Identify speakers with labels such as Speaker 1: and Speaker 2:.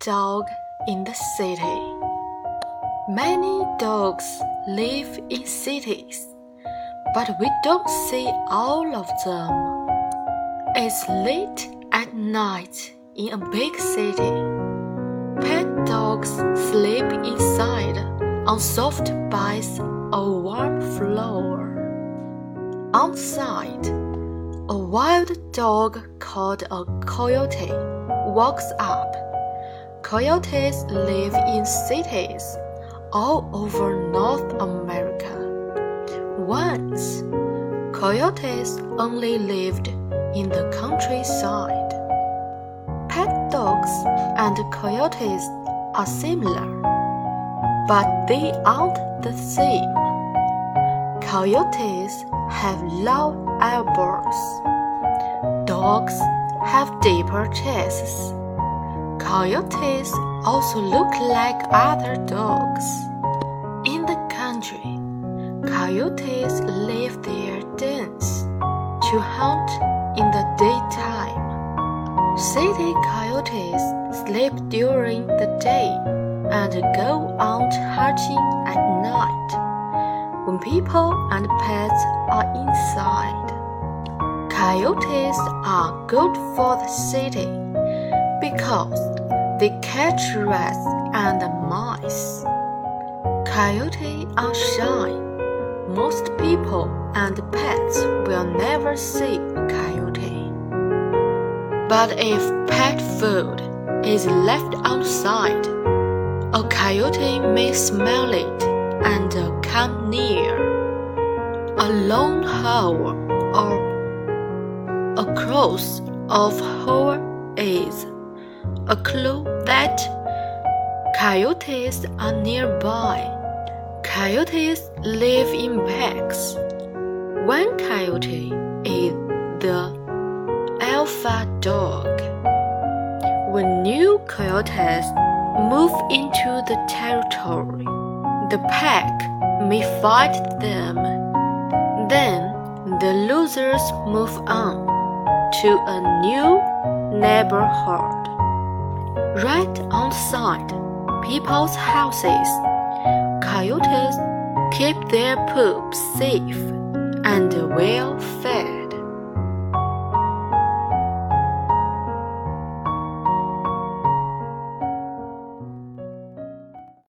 Speaker 1: dog in the city. Many dogs live in cities, but we don't see all of them. It's late at night in a big city. Pet dogs sleep inside on soft beds or warm floor. Outside, a wild dog called a coyote walks up. Coyotes live in cities all over North America. Once, coyotes only lived in the countryside. Pet dogs and coyotes are similar, but they aren't the same. Coyotes have long elbows. Dogs have deeper chests. Coyotes also look like other dogs. In the country, coyotes leave their dens to hunt in the daytime. City coyotes sleep during the day and go out hunting at night when people and pets are inside. Coyotes are good for the city because they catch rats and mice. Coyotes are shy. Most people and pets will never see a coyote. But if pet food is left outside, a coyote may smell it and come near. A long howl or a cross of howl is a clue that coyotes are nearby. Coyotes live in packs. One coyote is the alpha dog. When new coyotes move into the territory, the pack may fight them. Then the losers move on to a new neighborhood. Right on outside people's houses, coyotes keep their poops safe and well fed.